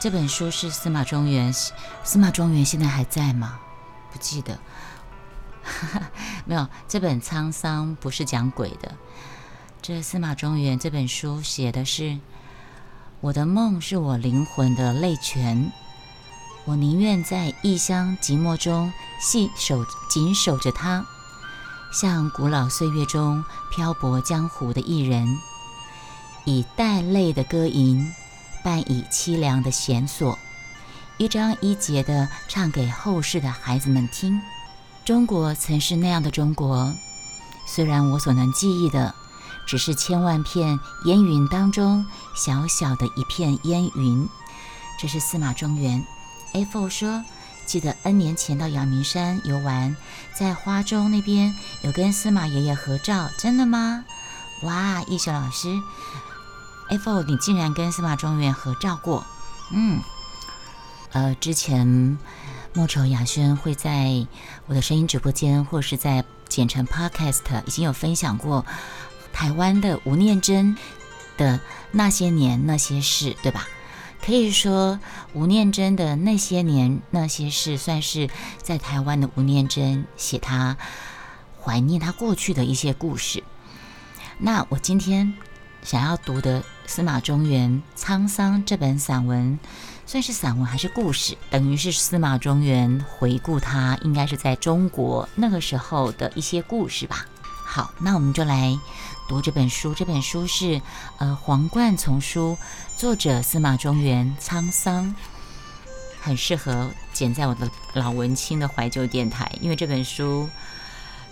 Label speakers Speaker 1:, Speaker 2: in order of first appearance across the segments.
Speaker 1: 这本书是司马中原，司马中原现在还在吗？不记得。没有，这本《沧桑》不是讲鬼的。这司马中原这本书写的是我的梦，是我灵魂的泪泉。我宁愿在异乡寂寞中细守紧守着它，像古老岁月中漂泊江湖的艺人，以带泪的歌吟，伴以凄凉的弦索，一章一节地唱给后世的孩子们听。中国曾是那样的中国，虽然我所能记忆的只是千万片烟云当中小小的一片烟云。这是司马中原。A4 说：“记得 N 年前到阳明山游玩，在花中那边有跟司马爷爷合照，真的吗？哇，艺秀老师，A4 你竟然跟司马中原合照过？嗯，呃，之前。”莫愁雅轩会在我的声音直播间，或是在简称 Podcast，已经有分享过台湾的吴念真的那些年那些事，对吧？可以说吴念真的那些年那些事，算是在台湾的吴念真写他怀念他过去的一些故事。那我今天想要读的司马中原《沧桑》这本散文。算是散文还是故事，等于是司马中原回顾他应该是在中国那个时候的一些故事吧。好，那我们就来读这本书。这本书是呃皇冠丛书，作者司马中原，沧桑，很适合剪在我的老文青的怀旧电台。因为这本书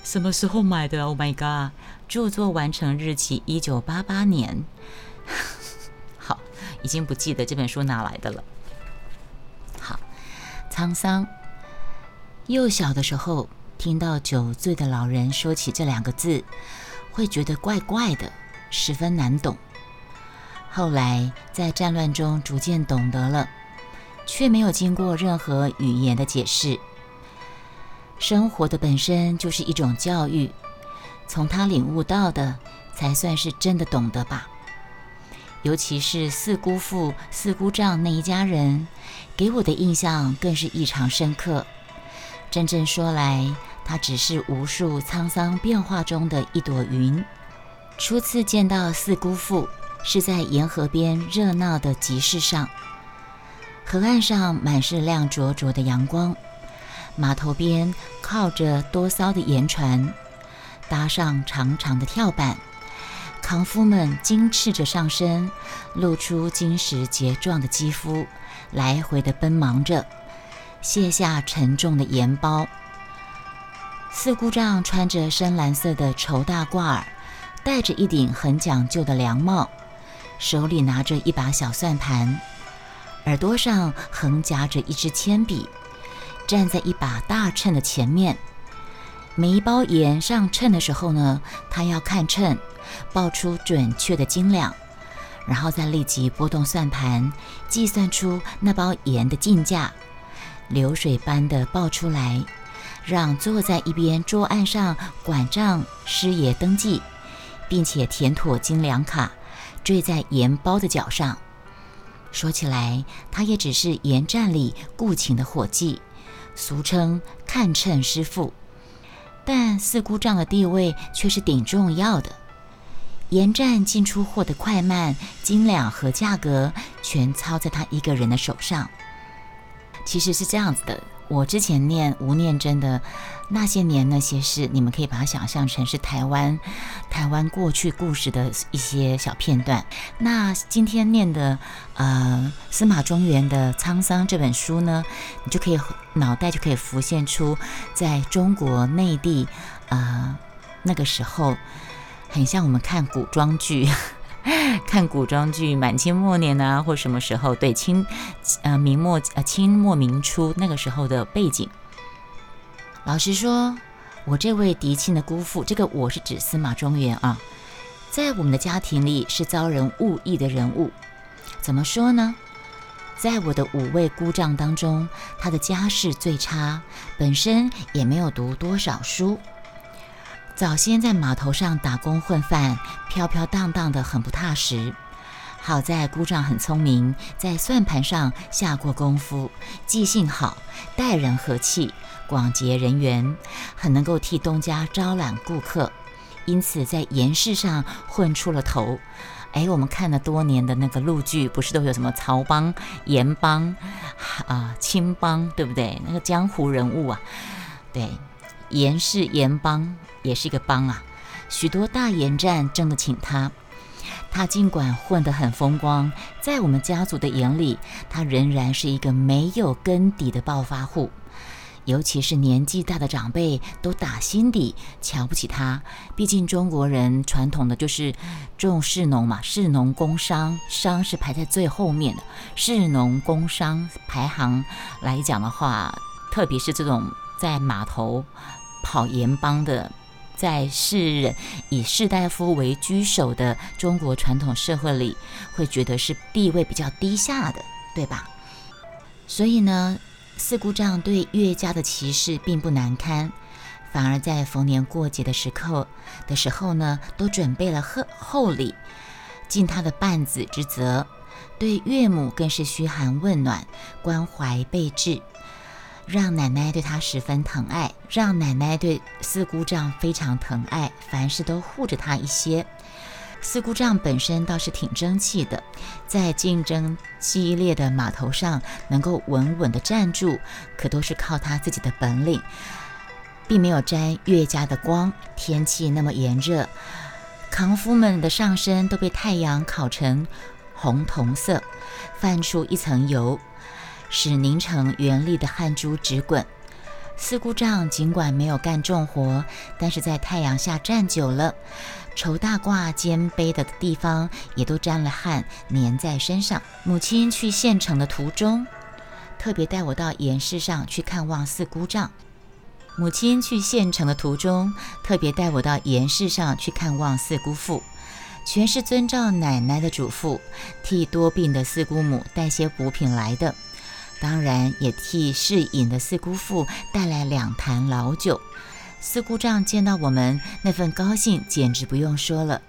Speaker 1: 什么时候买的？Oh my god！著作完成日期一九八八年。好，已经不记得这本书哪来的了。好沧桑。幼小的时候，听到酒醉的老人说起这两个字，会觉得怪怪的，十分难懂。后来在战乱中逐渐懂得了，却没有经过任何语言的解释。生活的本身就是一种教育，从他领悟到的，才算是真的懂得吧。尤其是四姑父、四姑丈那一家人，给我的印象更是异常深刻。真正说来，他只是无数沧桑变化中的一朵云。初次见到四姑父，是在沿河边热闹的集市上，河岸上满是亮灼灼的阳光，码头边靠着多艘的盐船，搭上长长的跳板。扛夫们精赤着上身，露出晶石结状的肌肤，来回的奔忙着，卸下沉重的盐包。四姑丈穿着深蓝色的绸大褂儿，戴着一顶很讲究的凉帽，手里拿着一把小算盘，耳朵上横夹着一支铅笔，站在一把大秤的前面。每一包盐上秤的时候呢，他要看秤。报出准确的斤两，然后再立即拨动算盘，计算出那包盐的进价，流水般的报出来，让坐在一边桌案上管账师爷登记，并且填妥斤两卡，坠在盐包的脚上。说起来，他也只是盐站里雇请的伙计，俗称看秤师傅，但四姑丈的地位却是顶重要的。盐站进出货的快慢、斤两和价格，全操在他一个人的手上。其实是这样子的，我之前念吴念真的那些年那些事，你们可以把它想象成是台湾台湾过去故事的一些小片段。那今天念的呃司马中原的《沧桑》这本书呢，你就可以脑袋就可以浮现出在中国内地呃那个时候。很像我们看古装剧，看古装剧，满清末年啊，或什么时候？对，清，呃，明末，呃，清末明初那个时候的背景。老实说，我这位嫡亲的姑父，这个我是指司马中原啊，在我们的家庭里是遭人误意的人物。怎么说呢？在我的五位姑丈当中，他的家世最差，本身也没有读多少书。早先在码头上打工混饭，飘飘荡荡的很不踏实，好在姑丈很聪明，在算盘上下过功夫，记性好，待人和气，广结人缘，很能够替东家招揽顾客，因此在盐市上混出了头。哎，我们看了多年的那个陆剧，不是都有什么曹帮、盐帮啊、青帮，对不对？那个江湖人物啊，对，盐市盐帮也是一个帮啊，许多大盐站争着请他。他尽管混得很风光，在我们家族的眼里，他仍然是一个没有根底的暴发户。尤其是年纪大的长辈，都打心底瞧不起他。毕竟中国人传统的就是重士农嘛，士农工商，商是排在最后面的。士农工商排行来讲的话，特别是这种在码头跑盐帮的。在世人以士大夫为居首的中国传统社会里，会觉得是地位比较低下的，对吧？所以呢，四姑丈对岳家的歧视并不难堪，反而在逢年过节的时刻的时候呢，都准备了厚厚礼，尽他的半子之责。对岳母更是嘘寒问暖，关怀备至。让奶奶对他十分疼爱，让奶奶对四姑丈非常疼爱，凡事都护着他一些。四姑丈本身倒是挺争气的，在竞争激烈的码头上能够稳稳地站住，可都是靠他自己的本领，并没有沾岳家的光。天气那么炎热，扛夫们的上身都被太阳烤成红铜色，泛出一层油。使凝成圆粒的汗珠直滚。四姑丈尽管没有干重活，但是在太阳下站久了，绸大褂肩背的地方也都沾了汗，粘在身上。母亲去县城的途中，特别带我到盐市上去看望四姑丈。母亲去县城的途中，特别带我到盐市上去看望四姑父，全是遵照奶奶的嘱咐，替多病的四姑母带些补品来的。当然也替侍饮的四姑父带来两坛老酒。四姑丈见到我们那份高兴，简直不用说了。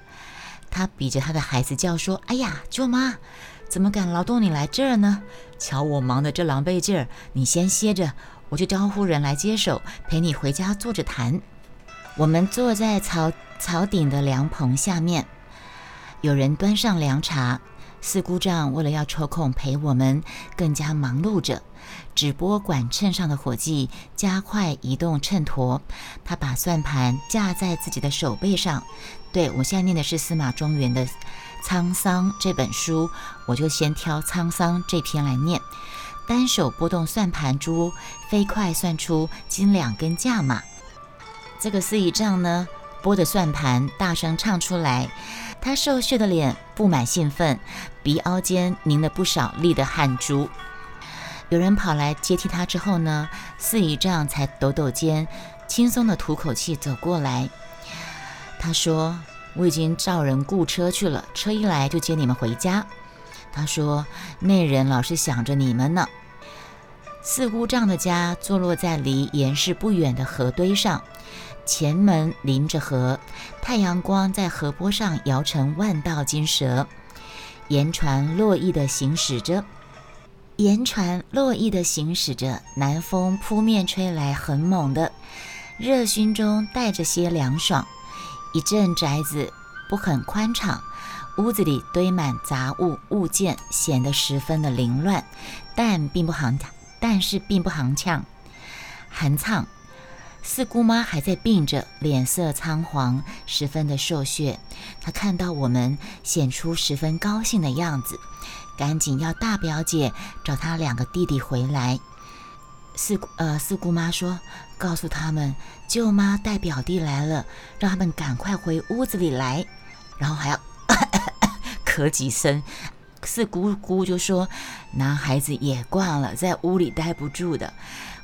Speaker 1: 他比着他的孩子叫说：“哎呀，舅妈，怎么敢劳动你来这儿呢？瞧我忙得这狼狈劲儿，你先歇着，我就招呼人来接手，陪你回家坐着谈。”我们坐在草草顶的凉棚下面，有人端上凉茶。四姑丈为了要抽空陪我们，更加忙碌着，只播管秤上的伙计，加快移动秤砣。他把算盘架在自己的手背上。对我现在念的是司马中原的《沧桑》这本书，我就先挑《沧桑》这篇来念。单手拨动算盘珠，飞快算出斤两跟价码。这个四姨丈呢，拨着算盘，大声唱出来。他瘦削的脸布满兴奋，鼻凹间凝了不少粒的汗珠。有人跑来接替他之后呢，四姨丈才抖抖肩，轻松的吐口气走过来。他说：“我已经叫人雇车去了，车一来就接你们回家。”他说：“那人老是想着你们呢。”四姑丈的家坐落在离盐市不远的河堆上。前门临着河，太阳光在河坡上摇成万道金蛇。盐船络绎地行驶着，盐船络绎地行驶着，南风扑面吹来，很猛的，热熏中带着些凉爽。一阵宅子不很宽敞，屋子里堆满杂物物件，显得十分的凌乱，但并不行，但是并不行呛，寒畅。四姑妈还在病着，脸色苍黄，十分的瘦削。她看到我们，显出十分高兴的样子，赶紧要大表姐找她两个弟弟回来。四姑呃四姑妈说：“告诉他们，舅妈带表弟来了，让他们赶快回屋子里来。”然后还要 咳几声。四姑姑就说：“男孩子也惯了，在屋里待不住的。”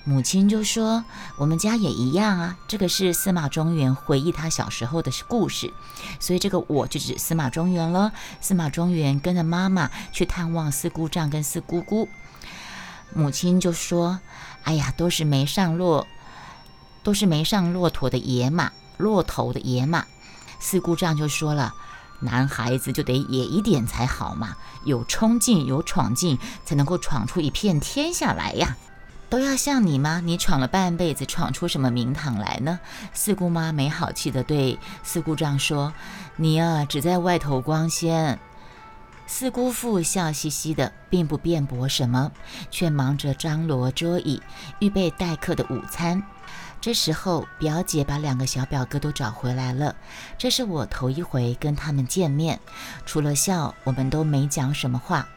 Speaker 1: 母亲就说：“我们家也一样啊。”这个是司马中原回忆他小时候的故事，所以这个我就指司马中原了。司马中原跟着妈妈去探望四姑丈跟四姑姑，母亲就说：“哎呀，都是没上骆，都是没上骆驼的野马，骆头的野马。”四姑丈就说了：“男孩子就得野一点才好嘛，有冲劲，有闯劲，才能够闯出一片天下来呀。都要像你吗？你闯了半辈子，闯出什么名堂来呢？四姑妈没好气地对四姑丈说：“你啊，只在外头光鲜。”四姑父笑嘻嘻的，并不辩驳什么，却忙着张罗桌椅，预备待客的午餐。这时候，表姐把两个小表哥都找回来了。这是我头一回跟他们见面，除了笑，我们都没讲什么话。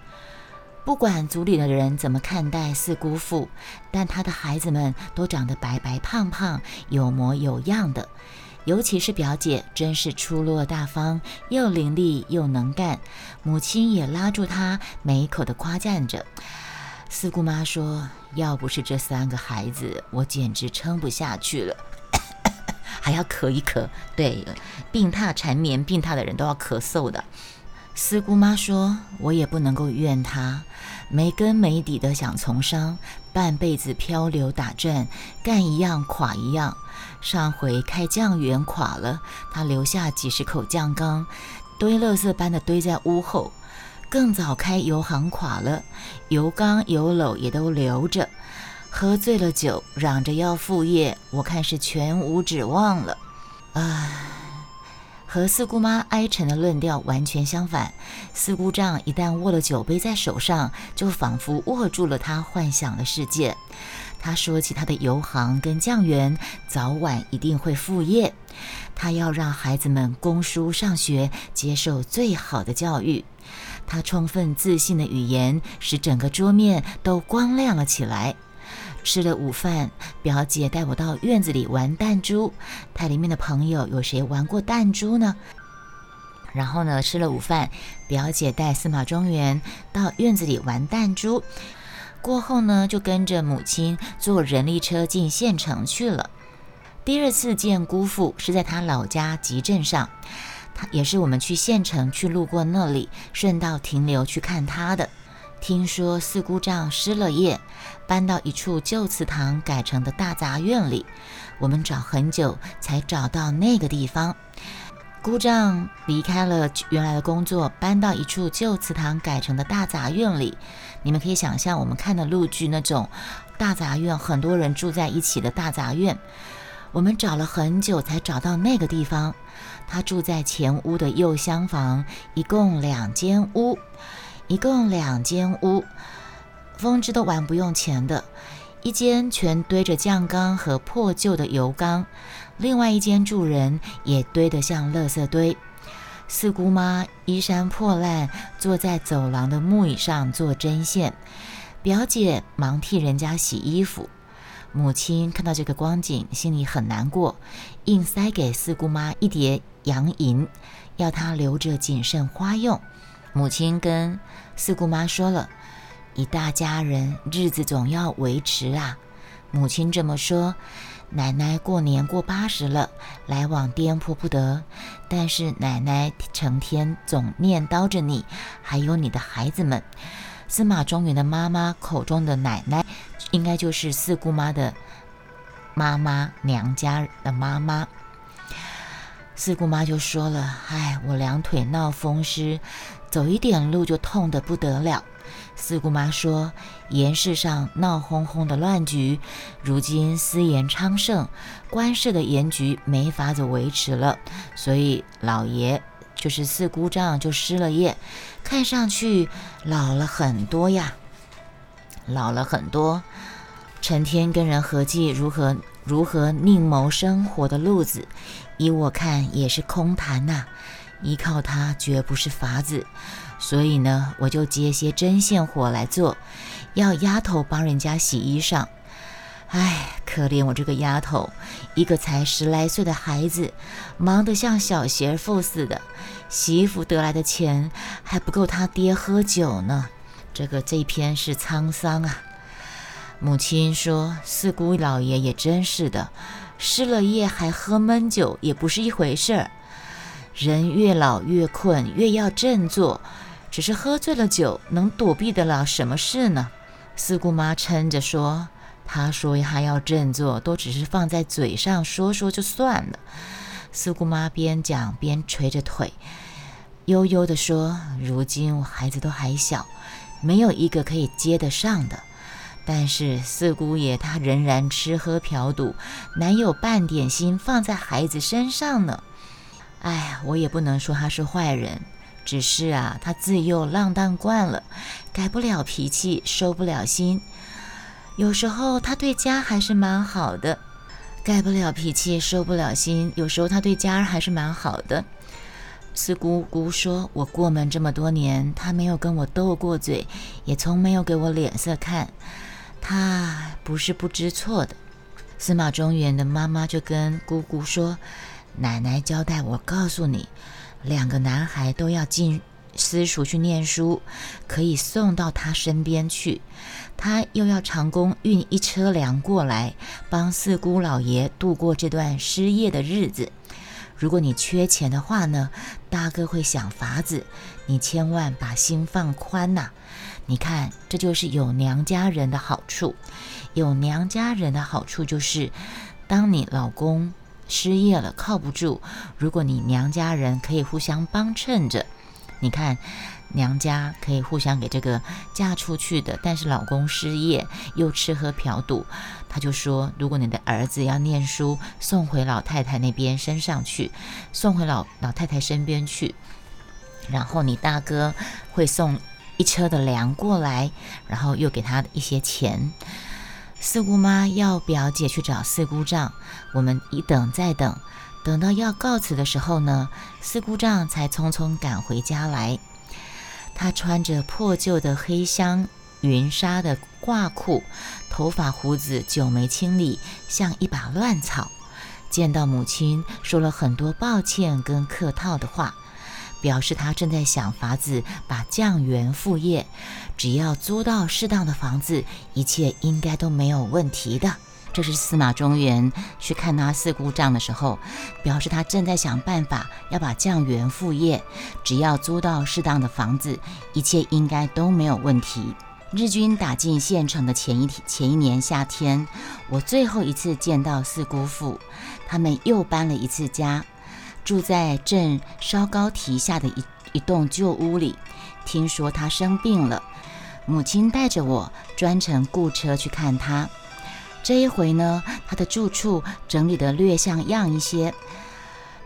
Speaker 1: 不管族里的人怎么看待四姑父，但他的孩子们都长得白白胖胖、有模有样的。尤其是表姐，真是出落大方，又伶俐又能干。母亲也拉住她，每口的夸赞着。四姑妈说：“要不是这三个孩子，我简直撑不下去了，还要咳一咳。对，病榻缠绵，病榻的人都要咳嗽的。”四姑妈说：“我也不能够怨他，没根没底的想从商，半辈子漂流打转，干一样垮一样。上回开酱园垮了，他留下几十口酱缸，堆垃圾般的堆在屋后。更早开油行垮了，油缸油篓也都留着。喝醉了酒，嚷着要副业，我看是全无指望了。唉。”和四姑妈哀沉的论调完全相反。四姑丈一旦握了酒杯在手上，就仿佛握住了他幻想的世界。他说起他的油行跟酱园，早晚一定会复业。他要让孩子们供书上学，接受最好的教育。他充分自信的语言，使整个桌面都光亮了起来。吃了午饭，表姐带我到院子里玩弹珠。她里面的朋友有谁玩过弹珠呢？然后呢，吃了午饭，表姐带司马庄园到院子里玩弹珠。过后呢，就跟着母亲坐人力车进县城去了。第二次见姑父是在他老家集镇上，他也是我们去县城去路过那里，顺道停留去看他的。听说四姑丈失了业，搬到一处旧祠堂改成的大杂院里。我们找很久才找到那个地方。姑丈离开了原来的工作，搬到一处旧祠堂改成的大杂院里。你们可以想象我们看的陆剧那种大杂院，很多人住在一起的大杂院。我们找了很久才找到那个地方。他住在前屋的右厢房，一共两间屋。一共两间屋，风之都玩不用钱的。一间全堆着酱缸和破旧的油缸，另外一间住人也堆得像垃圾堆。四姑妈衣衫破烂，坐在走廊的木椅上做针线。表姐忙替人家洗衣服。母亲看到这个光景，心里很难过，硬塞给四姑妈一叠洋银，要她留着谨慎花用。母亲跟四姑妈说了：“一大家人，日子总要维持啊。”母亲这么说。奶奶过年过八十了，来往颠簸不得。但是奶奶成天总念叨着你，还有你的孩子们。司马庄园的妈妈口中的奶奶，应该就是四姑妈的妈妈，娘家的妈妈。四姑妈就说了：“哎，我两腿闹风湿。”走一点路就痛得不得了。四姑妈说：“严氏上闹哄哄的乱局，如今私盐昌盛，官氏的盐局没法子维持了，所以老爷就是四姑丈就失了业，看上去老了很多呀，老了很多，成天跟人合计如何如何另谋生活的路子，依我看也是空谈呐。”依靠他绝不是法子，所以呢，我就接些针线活来做，要丫头帮人家洗衣裳。唉，可怜我这个丫头，一个才十来岁的孩子，忙得像小媳妇似的，媳妇得来的钱还不够他爹喝酒呢。这个这篇是沧桑啊。母亲说：“四姑老爷也真是的，失了业还喝闷酒，也不是一回事儿。”人越老越困，越要振作。只是喝醉了酒，能躲避得了什么事呢？四姑妈撑着说：“她说她要振作，都只是放在嘴上说说就算了。”四姑妈边讲边捶着腿，悠悠地说：“如今我孩子都还小，没有一个可以接得上的。但是四姑爷他仍然吃喝嫖赌，哪有半点心放在孩子身上呢？哎，我也不能说他是坏人，只是啊，他自幼浪荡惯了，改不了脾气，收不了心。有时候他对家还是蛮好的，改不了脾气，收不了心。有时候他对家还是蛮好的。”四姑姑说：“我过门这么多年，他没有跟我斗过嘴，也从没有给我脸色看。他不是不知错的。”司马中原的妈妈就跟姑姑说：“奶奶交代我告诉你，两个男孩都要进私塾去念书，可以送到他身边去。他又要长工运一车粮过来，帮四姑老爷度过这段失业的日子。”如果你缺钱的话呢，大哥会想法子，你千万把心放宽呐。你看，这就是有娘家人的好处。有娘家人的好处就是，当你老公失业了，靠不住，如果你娘家人可以互相帮衬着，你看。娘家可以互相给这个嫁出去的，但是老公失业又吃喝嫖赌，他就说：如果你的儿子要念书，送回老太太那边身上去，送回老老太太身边去，然后你大哥会送一车的粮过来，然后又给他一些钱。四姑妈要表姐去找四姑丈，我们一等再等，等到要告辞的时候呢，四姑丈才匆匆赶回家来。他穿着破旧的黑香云纱的褂裤，头发胡子久没清理，像一把乱草。见到母亲，说了很多抱歉跟客套的话，表示他正在想法子把酱园副业，只要租到适当的房子，一切应该都没有问题的。这是司马中原去看他四姑丈的时候，表示他正在想办法要把酱园复业，只要租到适当的房子，一切应该都没有问题。日军打进县城的前一前一年夏天，我最后一次见到四姑父，他们又搬了一次家，住在镇稍高堤下的一一栋旧屋里。听说他生病了，母亲带着我专程雇车去看他。这一回呢，他的住处整理得略像样一些，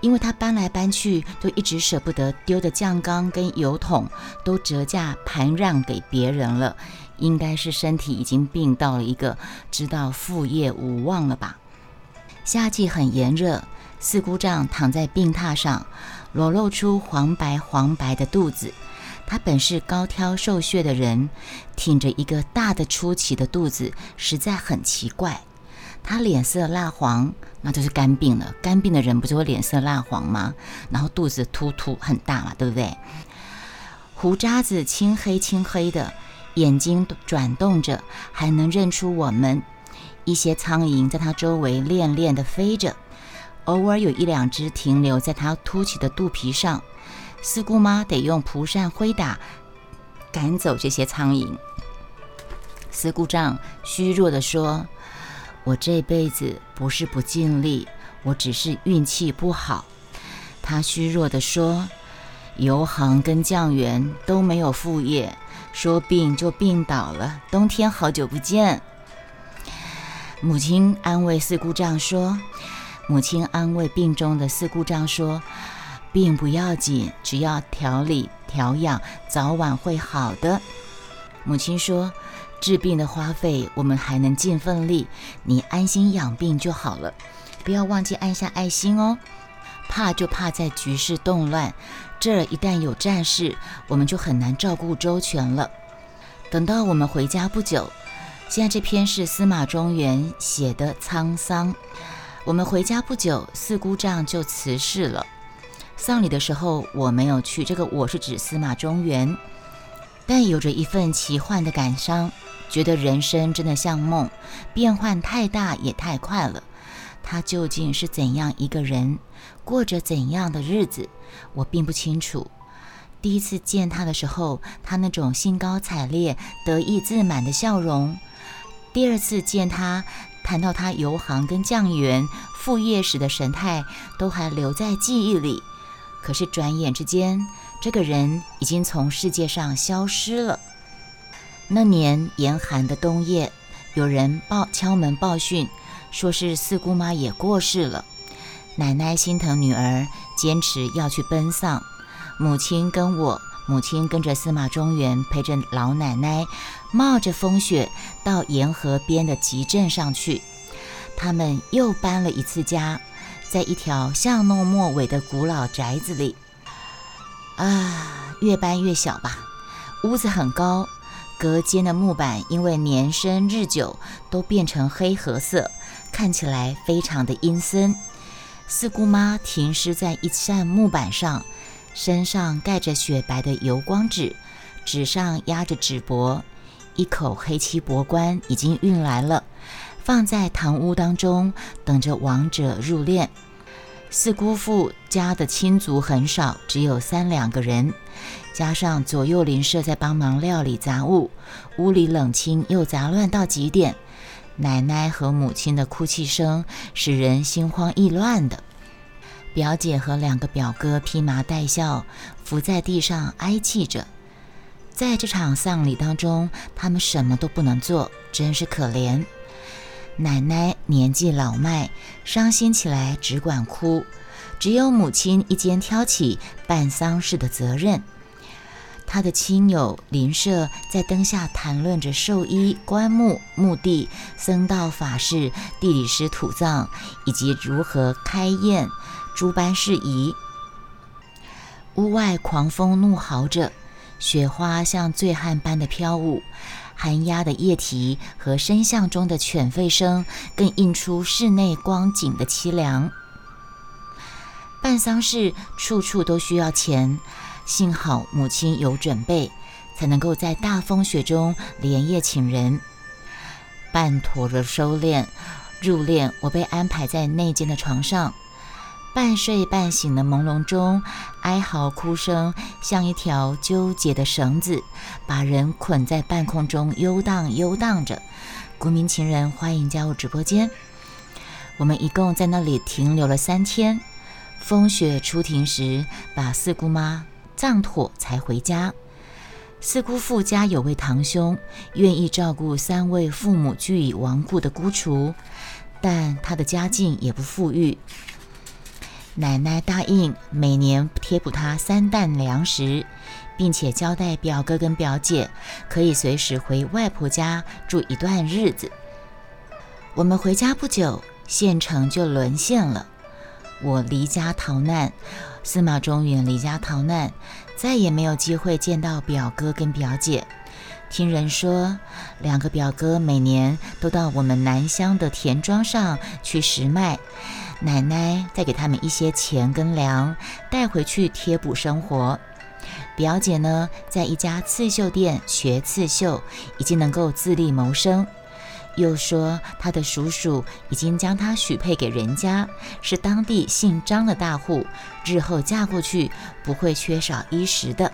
Speaker 1: 因为他搬来搬去，就一直舍不得丢的酱缸跟油桶都折价盘让给别人了，应该是身体已经病到了一个知道副业无望了吧。夏季很炎热，四姑丈躺在病榻上，裸露出黄白黄白的肚子。他本是高挑瘦削的人，挺着一个大的出奇的肚子，实在很奇怪。他脸色蜡黄，那就是肝病了。肝病的人不就会脸色蜡黄吗？然后肚子突突很大嘛，对不对？胡渣子青黑青黑的，眼睛转动着，还能认出我们。一些苍蝇在他周围恋恋地飞着，偶尔有一两只停留在他凸起的肚皮上。四姑妈得用蒲扇挥打，赶走这些苍蝇。四姑丈虚弱地说：“我这辈子不是不尽力，我只是运气不好。”他虚弱地说：“油行跟酱园都没有副业，说病就病倒了。冬天好久不见。”母亲安慰四姑丈说：“母亲安慰病中的四姑丈说。”病不要紧，只要调理调养，早晚会好的。母亲说：“治病的花费，我们还能尽份力，你安心养病就好了，不要忘记按下爱心哦。怕就怕在局势动乱，这儿一旦有战事，我们就很难照顾周全了。等到我们回家不久，现在这篇是司马中原写的沧桑。我们回家不久，四姑丈就辞世了。”丧礼的时候我没有去，这个我是指司马中原，但有着一份奇幻的感伤，觉得人生真的像梦，变幻太大也太快了。他究竟是怎样一个人，过着怎样的日子，我并不清楚。第一次见他的时候，他那种兴高采烈、得意自满的笑容；第二次见他，谈到他游行跟酱园副业时的神态，都还留在记忆里。可是转眼之间，这个人已经从世界上消失了。那年严寒的冬夜，有人报敲门报讯，说是四姑妈也过世了。奶奶心疼女儿，坚持要去奔丧。母亲跟我，母亲跟着司马中原，陪着老奶奶，冒着风雪到沿河边的集镇上去。他们又搬了一次家，在一条巷弄末尾的古老宅子里。啊，越搬越小吧。屋子很高，隔间的木板因为年深日久都变成黑褐色，看起来非常的阴森。四姑妈停尸在一扇木板上，身上盖着雪白的油光纸，纸上压着纸帛，一口黑漆薄棺已经运来了，放在堂屋当中，等着亡者入殓。四姑父家的亲族很少，只有三两个人，加上左右邻舍在帮忙料理杂物，屋里冷清又杂乱到极点。奶奶和母亲的哭泣声使人心慌意乱的。表姐和两个表哥披麻戴孝，伏在地上哀泣着。在这场丧礼当中，他们什么都不能做，真是可怜。奶奶年纪老迈，伤心起来只管哭，只有母亲一肩挑起办丧事的责任。他的亲友邻舍在灯下谈论着寿衣、棺木、墓地、僧道法事、地理师土葬，以及如何开宴诸般事宜。屋外狂风怒嚎着，雪花像醉汉般的飘舞，寒鸦的夜啼和深巷中的犬吠声更映出室内光景的凄凉。办丧事处处都需要钱。幸好母亲有准备，才能够在大风雪中连夜请人半妥着收敛入殓。我被安排在内间的床上，半睡半醒的朦胧中，哀嚎哭声像一条纠结的绳子，把人捆在半空中游荡游荡着。国民情人，欢迎加入直播间。我们一共在那里停留了三天。风雪初停时，把四姑妈。葬妥才回家。四姑父家有位堂兄，愿意照顾三位父母俱已亡故的孤雏，但他的家境也不富裕。奶奶答应每年贴补他三担粮食，并且交代表哥跟表姐可以随时回外婆家住一段日子。我们回家不久，县城就沦陷了。我离家逃难，司马中原离家逃难，再也没有机会见到表哥跟表姐。听人说，两个表哥每年都到我们南乡的田庄上去拾麦，奶奶再给他们一些钱跟粮，带回去贴补生活。表姐呢，在一家刺绣店学刺绣，已经能够自立谋生。又说他的叔叔已经将她许配给人家，是当地姓张的大户，日后嫁过去不会缺少衣食的。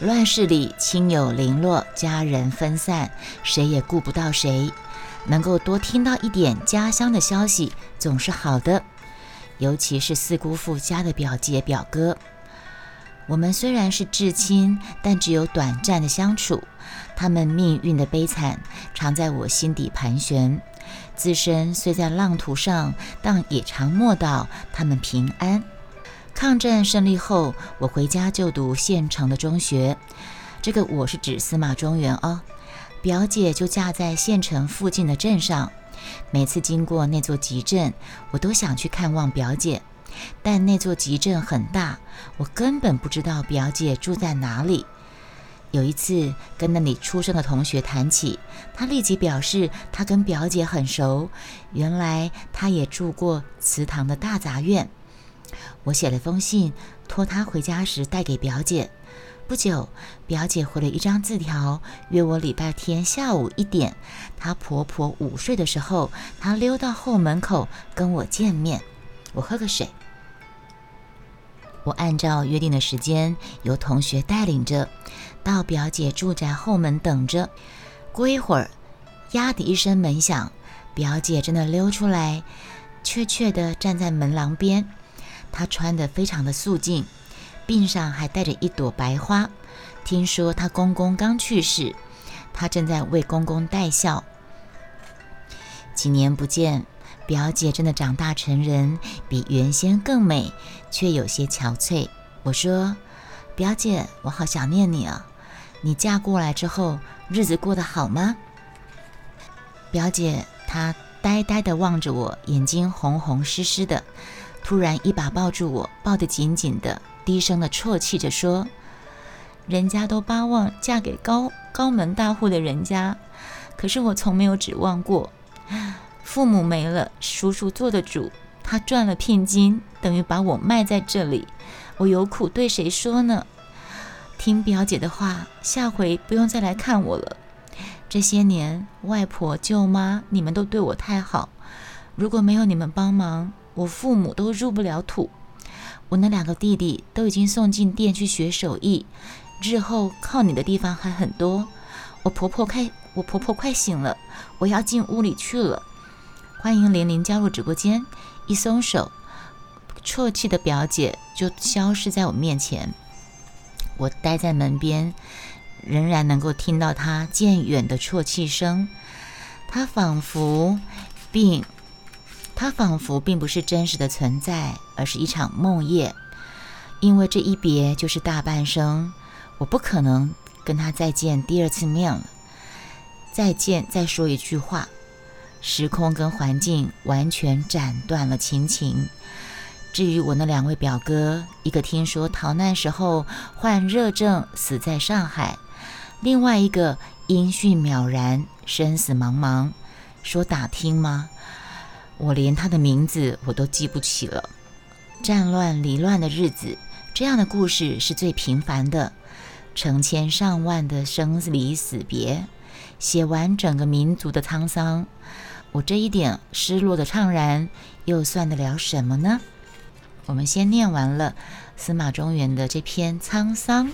Speaker 1: 乱世里，亲友零落，家人分散，谁也顾不到谁。能够多听到一点家乡的消息，总是好的。尤其是四姑父家的表姐表哥，我们虽然是至亲，但只有短暂的相处。他们命运的悲惨常在我心底盘旋，自身虽在浪途上，但也常默祷他们平安。抗战胜利后，我回家就读县城的中学，这个我是指司马中原哦。表姐就嫁在县城附近的镇上，每次经过那座集镇，我都想去看望表姐，但那座集镇很大，我根本不知道表姐住在哪里。有一次跟那里出生的同学谈起，他立即表示他跟表姐很熟，原来他也住过祠堂的大杂院。我写了封信，托他回家时带给表姐。不久，表姐回了一张字条，约我礼拜天下午一点，她婆婆午睡的时候，她溜到后门口跟我见面。我喝个水。我按照约定的时间，由同学带领着。到表姐住宅后门等着，过一会儿，呀的一声门响，表姐真的溜出来，怯怯地站在门廊边。她穿得非常的素净，鬓上还带着一朵白花。听说她公公刚去世，她正在为公公戴孝。几年不见，表姐真的长大成人，比原先更美，却有些憔悴。我说：“表姐，我好想念你啊！你嫁过来之后，日子过得好吗？”表姐她呆呆地望着我，眼睛红红湿湿的，突然一把抱住我，抱得紧紧的，低声的啜泣着说：“人家都巴望嫁给高高门大户的人家，可是我从没有指望过。父母没了，叔叔做的主，他赚了聘金，等于把我卖在这里。我有苦对谁说呢？听表姐的话，下回不用再来看我了。”这些年，外婆、舅妈，你们都对我太好。如果没有你们帮忙，我父母都入不了土。我那两个弟弟都已经送进店去学手艺，日后靠你的地方还很多。我婆婆快，我婆婆快醒了，我要进屋里去了。欢迎玲玲加入直播间。一松手，啜泣的表姐就消失在我面前。我待在门边。仍然能够听到她渐远的啜泣声，她仿佛并他仿佛并不是真实的存在，而是一场梦魇。因为这一别就是大半生，我不可能跟他再见第二次面了。再见，再说一句话，时空跟环境完全斩断了亲情。至于我那两位表哥，一个听说逃难时候患热症死在上海。另外一个音讯渺然，生死茫茫，说打听吗？我连他的名字我都记不起了。战乱离乱的日子，这样的故事是最平凡的。成千上万的生离死别，写完整个民族的沧桑，我这一点失落的怅然，又算得了什么呢？我们先念完了司马中原的这篇沧桑。